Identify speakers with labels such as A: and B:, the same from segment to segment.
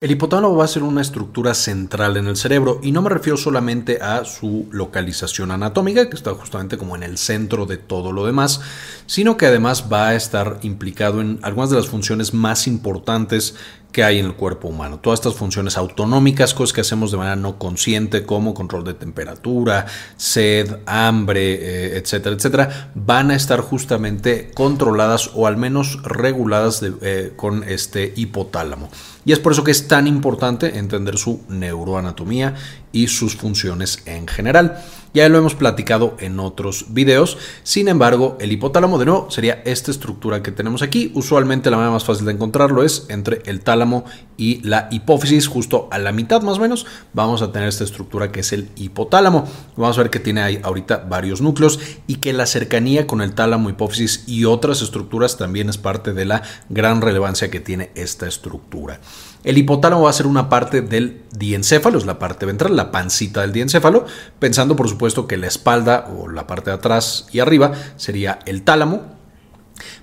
A: El hipotálamo va a ser una estructura central en el cerebro y no me refiero solamente a su localización anatómica, que está justamente como en el centro de todo lo demás, sino que además va a estar implicado en algunas de las funciones más importantes que hay en el cuerpo humano. Todas estas funciones autonómicas, cosas que hacemos de manera no consciente, como control de temperatura, sed, hambre, eh, etcétera, etcétera, van a estar justamente controladas o al menos reguladas eh, con este hipotálamo. Y es por eso que es tan importante entender su neuroanatomía y sus funciones en general. Ya lo hemos platicado en otros videos. Sin embargo, el hipotálamo de nuevo sería esta estructura que tenemos aquí. Usualmente la manera más fácil de encontrarlo es entre el tálamo y la hipófisis, justo a la mitad más o menos. Vamos a tener esta estructura que es el hipotálamo. Vamos a ver que tiene ahí ahorita varios núcleos y que la cercanía con el tálamo, hipófisis y otras estructuras también es parte de la gran relevancia que tiene esta estructura. El hipotálamo va a ser una parte del diencéfalo, es la parte ventral, la pancita del diencéfalo, pensando por supuesto que la espalda o la parte de atrás y arriba sería el tálamo,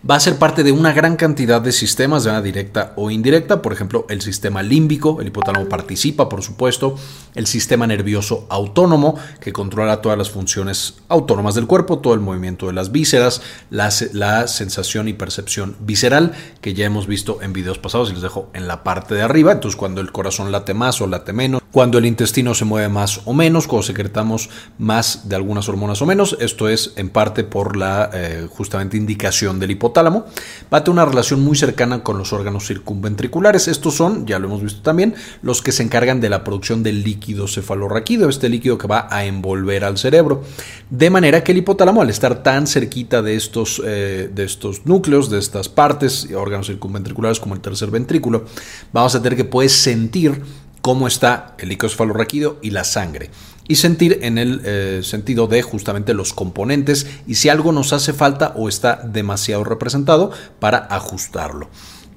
A: va a ser parte de una gran cantidad de sistemas de manera directa o indirecta, por ejemplo, el sistema límbico, el hipotálamo participa, por supuesto, el sistema nervioso autónomo, que controla todas las funciones autónomas del cuerpo, todo el movimiento de las vísceras, la, la sensación y percepción visceral, que ya hemos visto en videos pasados y les dejo en la parte de arriba, entonces cuando el corazón late más o late menos, cuando el intestino se mueve más o menos, cuando secretamos más de algunas hormonas o menos, esto es en parte por la eh, justamente indicación del hipotálamo, va a tener una relación muy cercana con los órganos circunventriculares. Estos son, ya lo hemos visto también, los que se encargan de la producción del líquido cefalorraquídeo, este líquido que va a envolver al cerebro. De manera que el hipotálamo, al estar tan cerquita de estos, eh, de estos núcleos, de estas partes, órganos circunventriculares como el tercer ventrículo, vamos a tener que puede sentir cómo está el líquido cefalorraquídeo y la sangre y sentir en el eh, sentido de justamente los componentes y si algo nos hace falta o está demasiado representado para ajustarlo.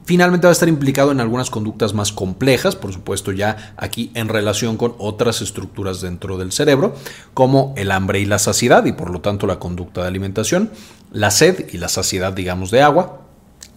A: Finalmente va a estar implicado en algunas conductas más complejas, por supuesto ya aquí en relación con otras estructuras dentro del cerebro, como el hambre y la saciedad y por lo tanto la conducta de alimentación, la sed y la saciedad digamos de agua,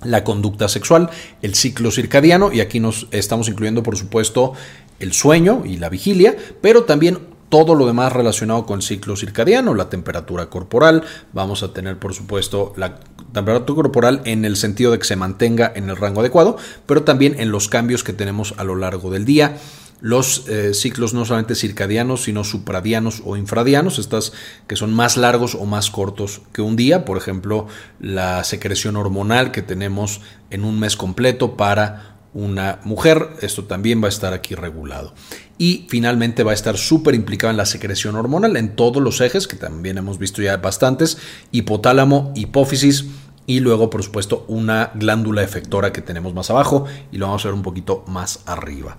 A: la conducta sexual, el ciclo circadiano y aquí nos estamos incluyendo por supuesto el sueño y la vigilia, pero también todo lo demás relacionado con el ciclo circadiano, la temperatura corporal, vamos a tener por supuesto la temperatura corporal en el sentido de que se mantenga en el rango adecuado, pero también en los cambios que tenemos a lo largo del día, los eh, ciclos no solamente circadianos, sino supradianos o infradianos, estas que son más largos o más cortos que un día, por ejemplo, la secreción hormonal que tenemos en un mes completo para una mujer, esto también va a estar aquí regulado. Y finalmente va a estar súper implicado en la secreción hormonal en todos los ejes, que también hemos visto ya bastantes, hipotálamo, hipófisis y luego por supuesto una glándula efectora que tenemos más abajo y lo vamos a ver un poquito más arriba.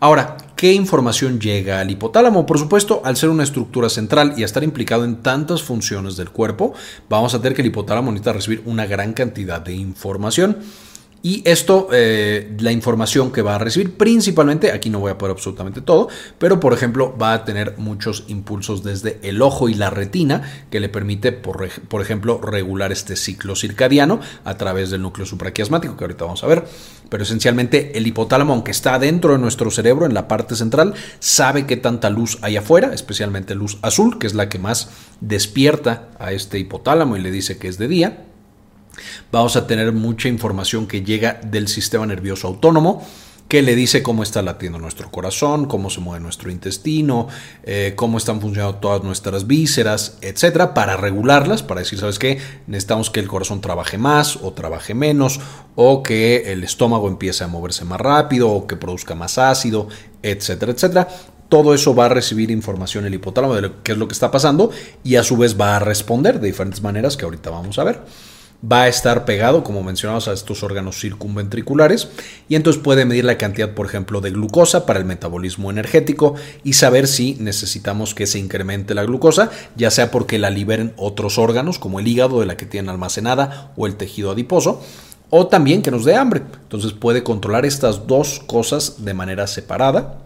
A: Ahora, ¿qué información llega al hipotálamo? Por supuesto, al ser una estructura central y a estar implicado en tantas funciones del cuerpo, vamos a tener que el hipotálamo necesita recibir una gran cantidad de información. Y esto, eh, la información que va a recibir principalmente, aquí no voy a poner absolutamente todo, pero por ejemplo va a tener muchos impulsos desde el ojo y la retina que le permite, por, por ejemplo, regular este ciclo circadiano a través del núcleo supraquiasmático que ahorita vamos a ver. Pero esencialmente el hipotálamo, aunque está dentro de nuestro cerebro, en la parte central, sabe qué tanta luz hay afuera, especialmente luz azul, que es la que más despierta a este hipotálamo y le dice que es de día Vamos a tener mucha información que llega del sistema nervioso autónomo que le dice cómo está latiendo nuestro corazón, cómo se mueve nuestro intestino, eh, cómo están funcionando todas nuestras vísceras, etcétera, para regularlas, para decir, ¿sabes qué? Necesitamos que el corazón trabaje más o trabaje menos, o que el estómago empiece a moverse más rápido, o que produzca más ácido, etcétera, etcétera. Todo eso va a recibir información el hipotálamo de qué es lo que está pasando y a su vez va a responder de diferentes maneras que ahorita vamos a ver va a estar pegado, como mencionamos, a estos órganos circunventriculares y entonces puede medir la cantidad, por ejemplo, de glucosa para el metabolismo energético y saber si necesitamos que se incremente la glucosa, ya sea porque la liberen otros órganos, como el hígado de la que tienen almacenada o el tejido adiposo, o también que nos dé hambre. Entonces puede controlar estas dos cosas de manera separada.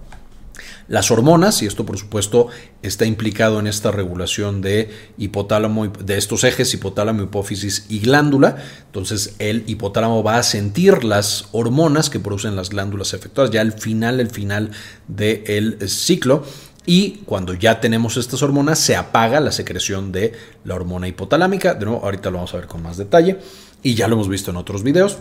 A: Las hormonas, y esto por supuesto está implicado en esta regulación de hipotálamo, de estos ejes hipotálamo, hipófisis y glándula. Entonces el hipotálamo va a sentir las hormonas que producen las glándulas efectuadas ya al final, el final del ciclo. Y cuando ya tenemos estas hormonas, se apaga la secreción de la hormona hipotalámica. De nuevo, ahorita lo vamos a ver con más detalle. Y ya lo hemos visto en otros videos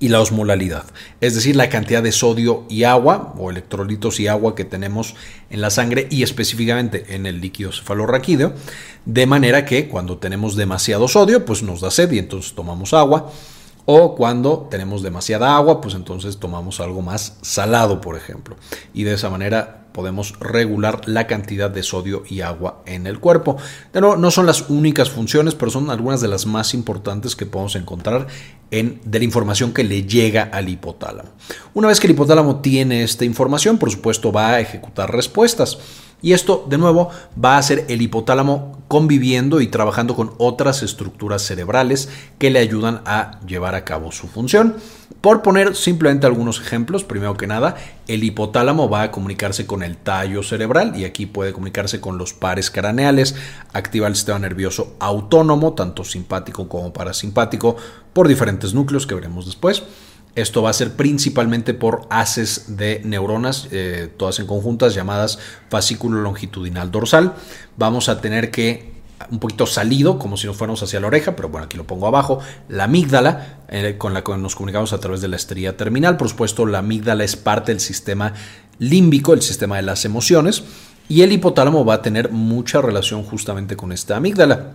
A: y la osmolalidad, es decir, la cantidad de sodio y agua o electrolitos y agua que tenemos en la sangre y específicamente en el líquido cefalorraquídeo, de manera que cuando tenemos demasiado sodio, pues nos da sed y entonces tomamos agua, o cuando tenemos demasiada agua, pues entonces tomamos algo más salado, por ejemplo, y de esa manera podemos regular la cantidad de sodio y agua en el cuerpo. De no son las únicas funciones, pero son algunas de las más importantes que podemos encontrar en, de la información que le llega al hipotálamo. Una vez que el hipotálamo tiene esta información, por supuesto va a ejecutar respuestas. Y esto, de nuevo, va a ser el hipotálamo conviviendo y trabajando con otras estructuras cerebrales que le ayudan a llevar a cabo su función. Por poner simplemente algunos ejemplos, primero que nada, el hipotálamo va a comunicarse con el tallo cerebral y aquí puede comunicarse con los pares craneales, activa el sistema nervioso autónomo, tanto simpático como parasimpático, por diferentes núcleos que veremos después. Esto va a ser principalmente por haces de neuronas, eh, todas en conjuntas, llamadas fascículo longitudinal dorsal. Vamos a tener que un poquito salido, como si nos fuéramos hacia la oreja, pero bueno, aquí lo pongo abajo, la amígdala, eh, con la que nos comunicamos a través de la estrella terminal. Por supuesto, la amígdala es parte del sistema límbico, el sistema de las emociones, y el hipotálamo va a tener mucha relación justamente con esta amígdala.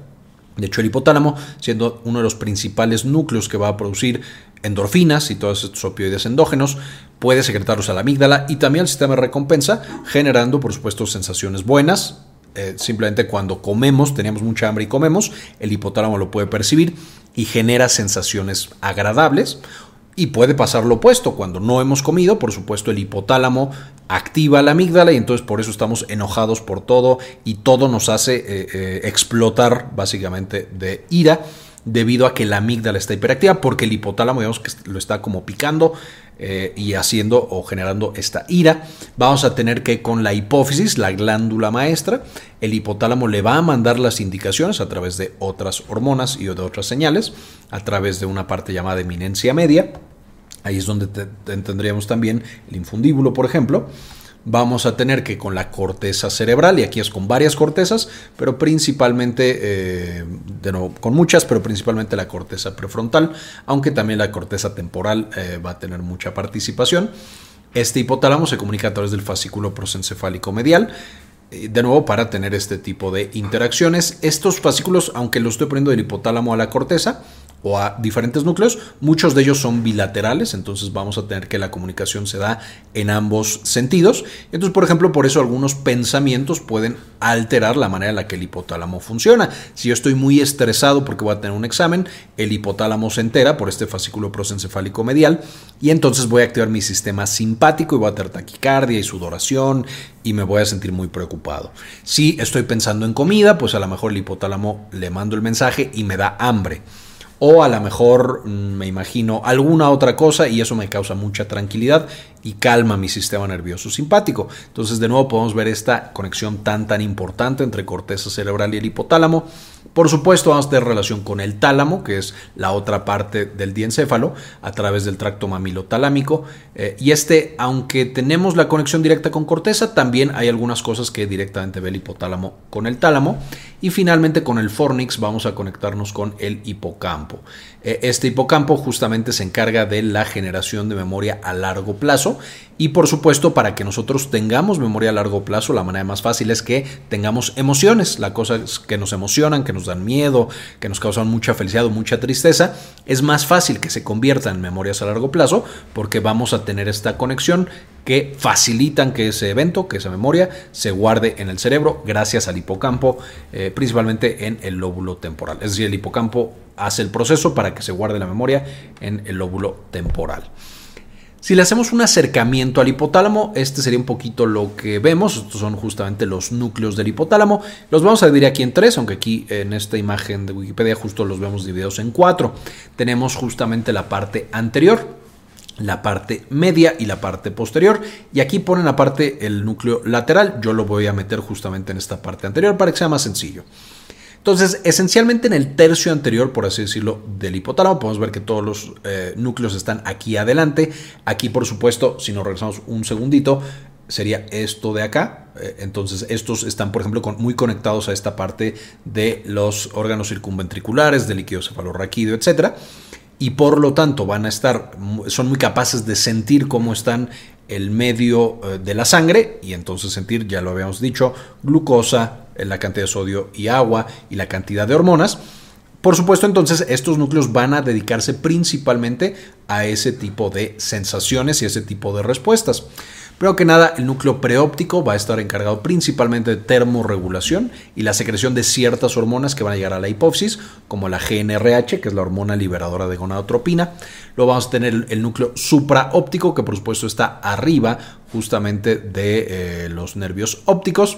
A: De hecho, el hipotálamo, siendo uno de los principales núcleos que va a producir endorfinas y todos estos opioides endógenos, puede secretarlos a la amígdala y también al sistema de recompensa, generando, por supuesto, sensaciones buenas. Eh, simplemente cuando comemos, teníamos mucha hambre y comemos, el hipotálamo lo puede percibir y genera sensaciones agradables. Y puede pasar lo opuesto, cuando no hemos comido, por supuesto el hipotálamo activa la amígdala y entonces por eso estamos enojados por todo y todo nos hace eh, eh, explotar básicamente de ira debido a que la amígdala está hiperactiva porque el hipotálamo digamos que lo está como picando eh, y haciendo o generando esta ira. Vamos a tener que con la hipófisis, la glándula maestra, el hipotálamo le va a mandar las indicaciones a través de otras hormonas y de otras señales, a través de una parte llamada eminencia media Ahí es donde tendríamos también el infundíbulo, por ejemplo. Vamos a tener que con la corteza cerebral, y aquí es con varias cortezas, pero principalmente, eh, de nuevo, con muchas, pero principalmente la corteza prefrontal, aunque también la corteza temporal eh, va a tener mucha participación. Este hipotálamo se comunica a través del fascículo prosencefálico medial, eh, de nuevo para tener este tipo de interacciones. Estos fascículos, aunque lo estoy poniendo del hipotálamo a la corteza, o a diferentes núcleos. Muchos de ellos son bilaterales, entonces vamos a tener que la comunicación se da en ambos sentidos. Entonces, por ejemplo, por eso algunos pensamientos pueden alterar la manera en la que el hipotálamo funciona. Si yo estoy muy estresado porque voy a tener un examen, el hipotálamo se entera por este fascículo prosencefálico medial y entonces voy a activar mi sistema simpático y voy a tener taquicardia y sudoración y me voy a sentir muy preocupado. Si estoy pensando en comida, pues a lo mejor el hipotálamo le mando el mensaje y me da hambre o a lo mejor mm, me imagino alguna otra cosa y eso me causa mucha tranquilidad y calma mi sistema nervioso simpático. Entonces de nuevo podemos ver esta conexión tan tan importante entre corteza cerebral y el hipotálamo. Por supuesto vamos a tener relación con el tálamo, que es la otra parte del diencéfalo, a través del tracto mamilotalámico. Eh, y este, aunque tenemos la conexión directa con corteza, también hay algunas cosas que directamente ve el hipotálamo con el tálamo. Y finalmente con el fornix vamos a conectarnos con el hipocampo. Eh, este hipocampo justamente se encarga de la generación de memoria a largo plazo y por supuesto para que nosotros tengamos memoria a largo plazo la manera más fácil es que tengamos emociones, las cosas que nos emocionan, que nos dan miedo, que nos causan mucha felicidad o mucha tristeza, es más fácil que se conviertan en memorias a largo plazo porque vamos a tener esta conexión que facilitan que ese evento, que esa memoria se guarde en el cerebro gracias al hipocampo, eh, principalmente en el lóbulo temporal. Es decir, el hipocampo hace el proceso para que se guarde la memoria en el lóbulo temporal. Si le hacemos un acercamiento al hipotálamo, este sería un poquito lo que vemos. Estos son justamente los núcleos del hipotálamo. Los vamos a dividir aquí en tres, aunque aquí en esta imagen de Wikipedia justo los vemos divididos en cuatro. Tenemos justamente la parte anterior, la parte media y la parte posterior. Y aquí ponen aparte el núcleo lateral. Yo lo voy a meter justamente en esta parte anterior para que sea más sencillo. Entonces, esencialmente en el tercio anterior, por así decirlo, del hipotálamo, podemos ver que todos los eh, núcleos están aquí adelante. Aquí, por supuesto, si nos regresamos un segundito, sería esto de acá. Eh, entonces, estos están, por ejemplo, muy conectados a esta parte de los órganos circunventriculares, del líquido cefalorraquídeo, etcétera y por lo tanto van a estar, son muy capaces de sentir cómo están el medio eh, de la sangre y entonces sentir, ya lo habíamos dicho, glucosa, la cantidad de sodio y agua y la cantidad de hormonas. Por supuesto, entonces estos núcleos van a dedicarse principalmente a ese tipo de sensaciones y ese tipo de respuestas. Pero que nada, el núcleo preóptico va a estar encargado principalmente de termorregulación y la secreción de ciertas hormonas que van a llegar a la hipófisis, como la GNRH, que es la hormona liberadora de gonadotropina. Luego vamos a tener el núcleo supraóptico, que por supuesto está arriba justamente de eh, los nervios ópticos.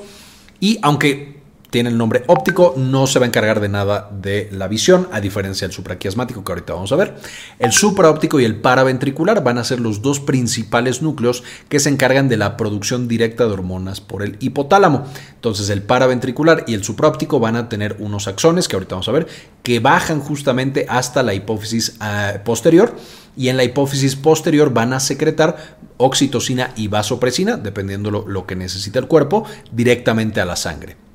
A: Y aunque tiene el nombre óptico, no se va a encargar de nada de la visión, a diferencia del supraquiasmático que ahorita vamos a ver. El supraóptico y el paraventricular van a ser los dos principales núcleos que se encargan de la producción directa de hormonas por el hipotálamo. Entonces el paraventricular y el supraóptico van a tener unos axones que ahorita vamos a ver que bajan justamente hasta la hipófisis ah, posterior y en la hipófisis posterior van a secretar oxitocina y vasopresina, dependiendo lo que necesita el cuerpo, directamente a la sangre.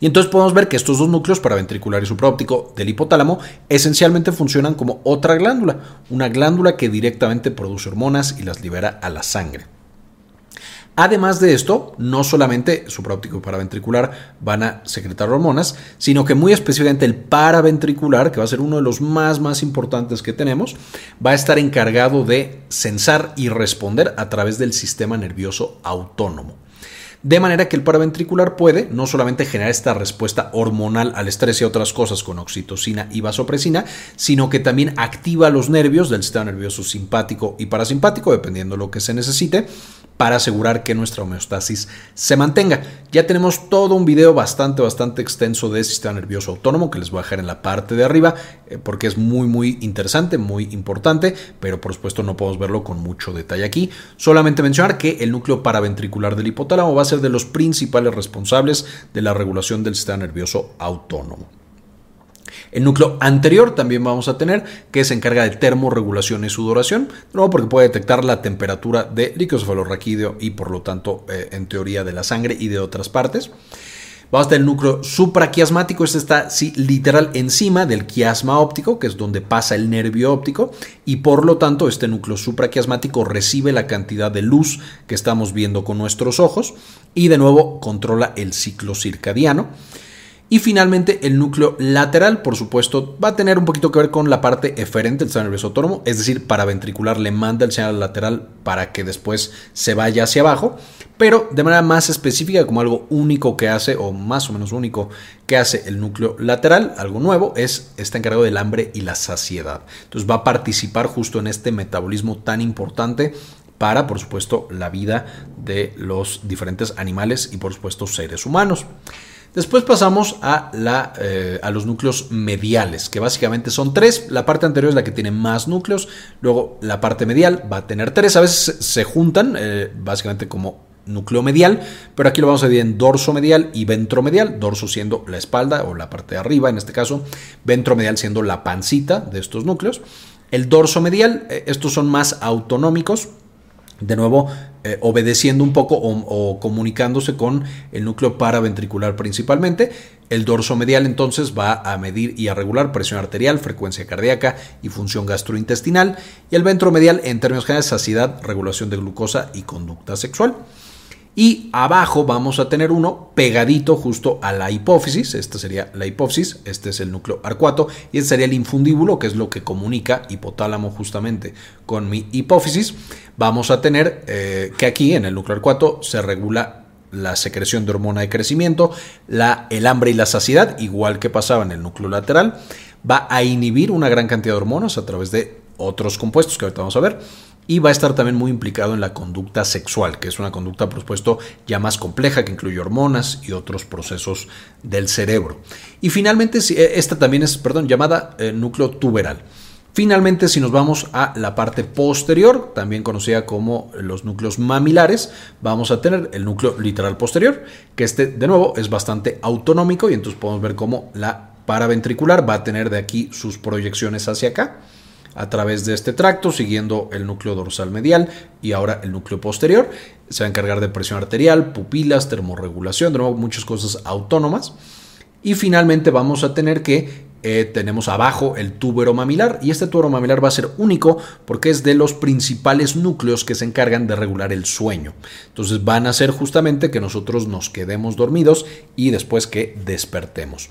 A: Y entonces podemos ver que estos dos núcleos paraventricular y supraóptico del hipotálamo esencialmente funcionan como otra glándula, una glándula que directamente produce hormonas y las libera a la sangre. Además de esto, no solamente supraóptico y paraventricular van a secretar hormonas, sino que muy específicamente el paraventricular, que va a ser uno de los más más importantes que tenemos, va a estar encargado de censar y responder a través del sistema nervioso autónomo. De manera que el paraventricular puede no solamente generar esta respuesta hormonal al estrés y otras cosas con oxitocina y vasopresina, sino que también activa los nervios del sistema nervioso simpático y parasimpático, dependiendo de lo que se necesite, para asegurar que nuestra homeostasis se mantenga. Ya tenemos todo un video bastante, bastante extenso de sistema nervioso autónomo que les voy a dejar en la parte de arriba eh, porque es muy, muy interesante, muy importante, pero por supuesto no podemos verlo con mucho detalle aquí. Solamente mencionar que el núcleo paraventricular del hipotálamo va a ser de los principales responsables de la regulación del sistema nervioso autónomo. El núcleo anterior también vamos a tener, que se encarga de termorregulación y sudoración, nuevo porque puede detectar la temperatura de líquido cefalorraquídeo y por lo tanto, eh, en teoría, de la sangre y de otras partes. Vamos a tener el núcleo supraquiasmático, este está literal encima del quiasma óptico, que es donde pasa el nervio óptico, y por lo tanto este núcleo supraquiasmático recibe la cantidad de luz que estamos viendo con nuestros ojos y de nuevo controla el ciclo circadiano. Y finalmente el núcleo lateral, por supuesto, va a tener un poquito que ver con la parte eferente del sistema nervioso autónomo, es decir, para ventricular le manda el señal lateral para que después se vaya hacia abajo, pero de manera más específica, como algo único que hace, o más o menos único que hace el núcleo lateral, algo nuevo, es está encargado del hambre y la saciedad. Entonces va a participar justo en este metabolismo tan importante para, por supuesto, la vida de los diferentes animales y, por supuesto, seres humanos. Después pasamos a, la, eh, a, los núcleos mediales, que básicamente son tres. La parte anterior es la que tiene más núcleos. Luego la parte medial va a tener tres. A veces se juntan, eh, básicamente como núcleo medial, pero aquí lo vamos a dividir en dorso medial y ventromedial. Dorso siendo la espalda o la parte de arriba en este caso. Ventromedial siendo la pancita de estos núcleos. El dorso medial, eh, estos son más autonómicos de nuevo eh, obedeciendo un poco o, comunicándose con el núcleo paraventricular principalmente. El dorso medial entonces va a medir y a regular presión arterial, frecuencia cardíaca y función gastrointestinal. Y el ventromedial en términos generales saciedad, regulación de glucosa y conducta sexual. Y abajo vamos a tener uno pegadito justo a la hipófisis. Esta sería la hipófisis, este es el núcleo arcuato y este sería el infundíbulo, que es lo que comunica hipotálamo justamente con mi hipófisis. Vamos a tener eh, que aquí en el núcleo arcuato se regula la secreción de hormona de crecimiento, la, el hambre y la saciedad, igual que pasaba en el núcleo lateral. Va a inhibir una gran cantidad de hormonas a través de otros compuestos que ahorita vamos a ver y va a estar también muy implicado en la conducta sexual, que es una conducta, por supuesto, ya más compleja, que incluye hormonas y otros procesos del cerebro. Y finalmente, eh, esta también es, perdón, llamada eh, núcleo tuberal. Finalmente, si nos vamos a la parte posterior, también conocida como los núcleos mamilares, vamos a tener el núcleo literal posterior, que este de nuevo es bastante autonómico y entonces podemos ver cómo la paraventricular va a tener de aquí sus proyecciones hacia acá a través de este tracto, siguiendo el núcleo dorsal medial y ahora el núcleo posterior. Se va a encargar de presión arterial, pupilas, termorregulación, de nuevo muchas cosas autónomas. Y finalmente vamos a tener que eh, tenemos abajo el túbero mamilar y este túbero mamilar va a ser único porque es de los principales núcleos que se encargan de regular el sueño. Entonces van a ser justamente que nosotros nos quedemos dormidos y después que despertemos.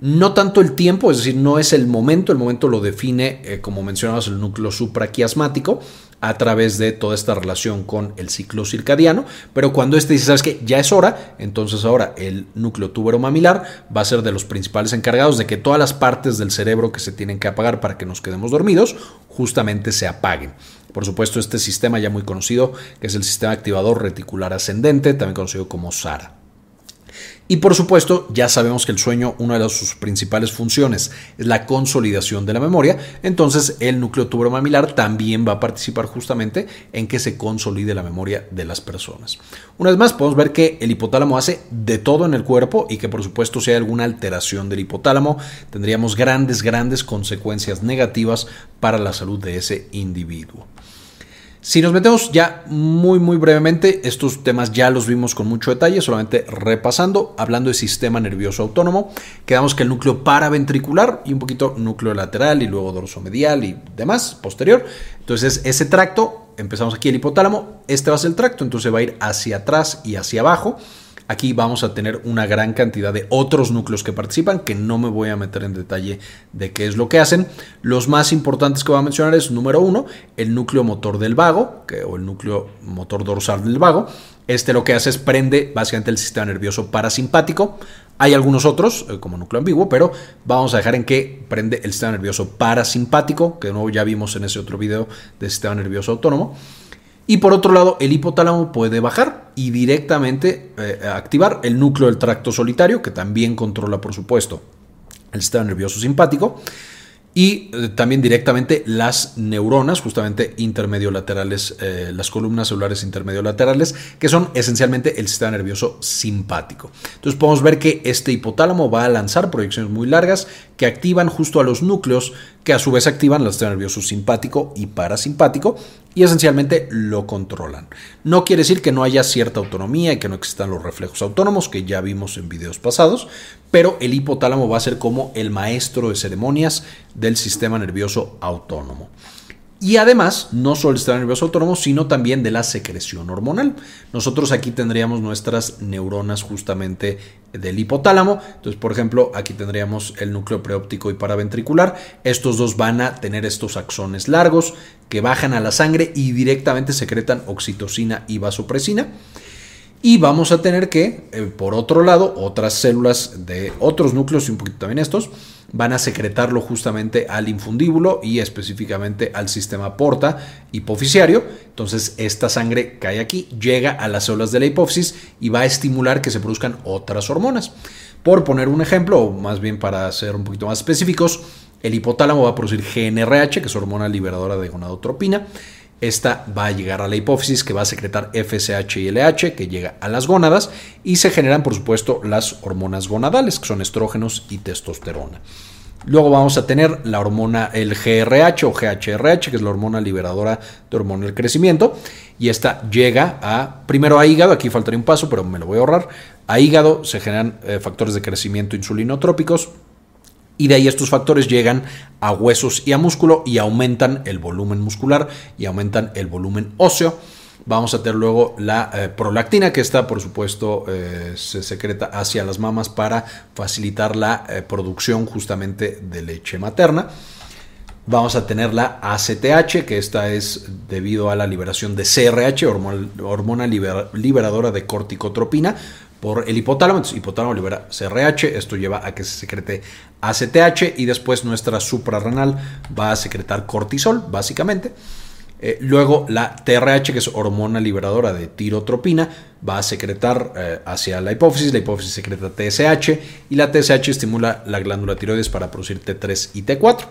A: No tanto el tiempo, es decir, no es el momento, el momento lo define, eh, como mencionabas, el núcleo supraquiasmático, a través de toda esta relación con el ciclo circadiano, pero cuando este dice, sabes que ya es hora, entonces ahora el núcleo túbero mamilar va a ser de los principales encargados de que todas las partes del cerebro que se tienen que apagar para que nos quedemos dormidos, justamente se apaguen. Por supuesto, este sistema ya muy conocido, que es el sistema activador reticular ascendente, también conocido como SARA. Y por supuesto, ya sabemos que el sueño, una de sus principales funciones es la consolidación de la memoria, entonces el núcleo tuberomamilar también va a participar justamente en que se consolide la memoria de las personas. Una vez más, podemos ver que el hipotálamo hace de todo en el cuerpo y que por supuesto si hay alguna alteración del hipotálamo, tendríamos grandes, grandes consecuencias negativas para la salud de ese individuo. Si nos metemos ya muy muy brevemente, estos temas ya los vimos con mucho detalle, solamente repasando, hablando de sistema nervioso autónomo, quedamos que el núcleo paraventricular y un poquito núcleo lateral y luego dorso medial y demás, posterior. Entonces ese tracto, empezamos aquí el hipotálamo, este va a ser el tracto, entonces va a ir hacia atrás y hacia abajo. Aquí vamos a tener una gran cantidad de otros núcleos que participan, que no me voy a meter en detalle de qué es lo que hacen. Los más importantes que voy a mencionar es, número uno, el núcleo motor del vago, que, o el núcleo motor dorsal del vago. Este lo que hace es prende básicamente el sistema nervioso parasimpático. Hay algunos otros, eh, como núcleo ambiguo, pero vamos a dejar en que prende el sistema nervioso parasimpático, que de nuevo ya vimos en ese otro video del sistema nervioso autónomo. Y por otro lado, el hipotálamo puede bajar y directamente eh, activar el núcleo del tracto solitario, que también controla, por supuesto, el sistema nervioso simpático y eh, también directamente las neuronas, justamente intermediolaterales, eh, las columnas celulares intermediolaterales, que son esencialmente el sistema nervioso simpático. Entonces podemos ver que este hipotálamo va a lanzar proyecciones muy largas que activan justo a los núcleos que a su vez activan el sistema nervioso simpático y parasimpático y esencialmente lo controlan. No quiere decir que no haya cierta autonomía y que no existan los reflejos autónomos que ya vimos en videos pasados, pero el hipotálamo va a ser como el maestro de ceremonias del sistema nervioso autónomo. Y además, no solo el sistema nervioso autónomo, sino también de la secreción hormonal. Nosotros aquí tendríamos nuestras neuronas justamente del hipotálamo. Entonces, por ejemplo, aquí tendríamos el núcleo preóptico y paraventricular. Estos dos van a tener estos axones largos que bajan a la sangre y directamente secretan oxitocina y vasopresina. Y vamos a tener que, eh, por otro lado, otras células de otros núcleos y un poquito también estos, van a secretarlo justamente al infundíbulo y específicamente al sistema porta hipofisiario. Entonces esta sangre cae aquí, llega a las células de la hipófisis y va a estimular que se produzcan otras hormonas. Por poner un ejemplo, o más bien para ser un poquito más específicos, el hipotálamo va a producir GNRH, que es hormona liberadora de gonadotropina. Esta va a llegar a la hipófisis que va a secretar FSH y LH que llega a las gónadas y se generan por supuesto las hormonas gonadales que son estrógenos y testosterona. Luego vamos a tener la hormona, el GRH o GHRH, que es la hormona liberadora de hormona del crecimiento. Y esta llega a, primero a hígado, aquí faltaría un paso, pero me lo voy a ahorrar. A hígado se generan eh, factores de crecimiento insulinotrópicos, y de ahí estos factores llegan a huesos y a músculo y aumentan el volumen muscular y aumentan el volumen óseo. Vamos a tener luego la eh, prolactina, que está, por supuesto, eh, se secreta hacia las mamas para facilitar la eh, producción justamente de leche materna. Vamos a tener la ACTH, que esta es debido a la liberación de CRH, hormona, liberadora de corticotropina, por el hipotálamo. Hipotálamo libera CRH, esto lleva a que se secrete ACTH y después nuestra suprarrenal va a secretar cortisol, básicamente. Eh, luego la TRH, que es hormona liberadora de tirotropina, va a secretar eh, hacia la hipófisis, la hipófisis secreta TSH y la TSH estimula la glándula tiroides para producir T3 y T4.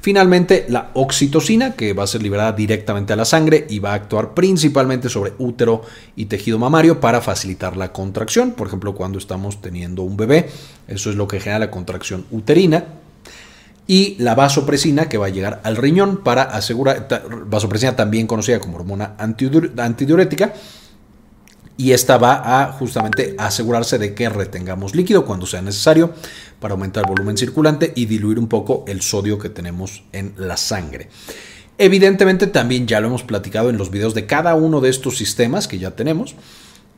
A: Finalmente, la oxitocina, que va a ser liberada directamente a la sangre y va a actuar principalmente sobre útero y tejido mamario para facilitar la contracción. Por ejemplo, cuando estamos teniendo un bebé, eso es lo que genera la contracción uterina. Y la vasopresina, que va a llegar al riñón para asegurar, vasopresina también conocida como hormona antidiurética, y esta va a justamente asegurarse de que retengamos líquido cuando sea necesario para aumentar el volumen circulante y diluir un poco el sodio que tenemos en la sangre. Evidentemente también ya lo hemos platicado en los videos de cada uno de estos sistemas que ya tenemos.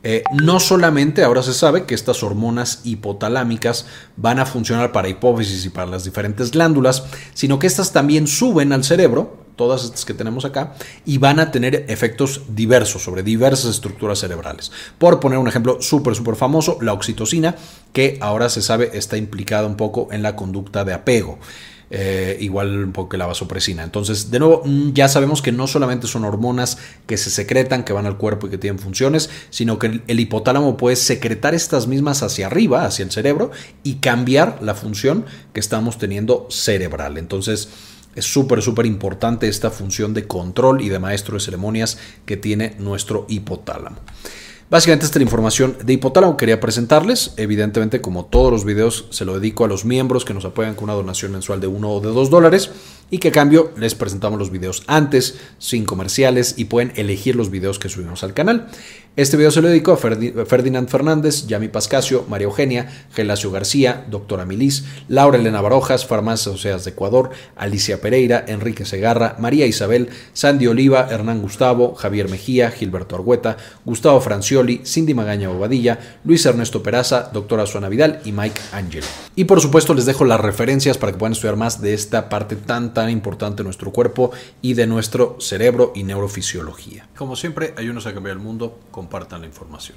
A: Eh, no solamente ahora se sabe que estas hormonas hipotalámicas van a funcionar para hipófisis y para las diferentes glándulas, sino que estas también suben al cerebro todas estas que tenemos acá, y van a tener efectos diversos sobre diversas estructuras cerebrales. Por poner un ejemplo súper, súper famoso, la oxitocina, que ahora se sabe está implicada un poco en la conducta de apego. Eh, igual un poco que la vasopresina. Entonces, de nuevo, mm, ya sabemos que no solamente son hormonas que se secretan, que van al cuerpo y que tienen funciones, sino que el hipotálamo puede secretar estas mismas hacia arriba, hacia el cerebro, y cambiar la función que estamos teniendo cerebral. Entonces, es súper, súper importante esta función de control y de maestro de ceremonias que tiene nuestro hipotálamo. Básicamente esta es la información de Hipotálamo que quería presentarles. Evidentemente, como todos los videos, se lo dedico a los miembros que nos apoyan con una donación mensual de 1 o de 2 dólares y que a cambio les presentamos los videos antes, sin comerciales y pueden elegir los videos que subimos al canal. Este video se lo dedico a Ferdinand Fernández, Yami Pascasio, María Eugenia, Gelacio García, Doctora Milis, Laura Elena Barojas, Farmacias Oseas de Ecuador, Alicia Pereira, Enrique Segarra, María Isabel, Sandy Oliva, Hernán Gustavo, Javier Mejía, Gilberto Argueta, Gustavo Cindy Magaña Bobadilla, Luis Ernesto Peraza, Doctora Suana Vidal y Mike Angelo. Y por supuesto les dejo las referencias para que puedan estudiar más de esta parte tan tan importante de nuestro cuerpo y de nuestro cerebro y neurofisiología. Como siempre, ayúdenos a cambiar el mundo, compartan la información.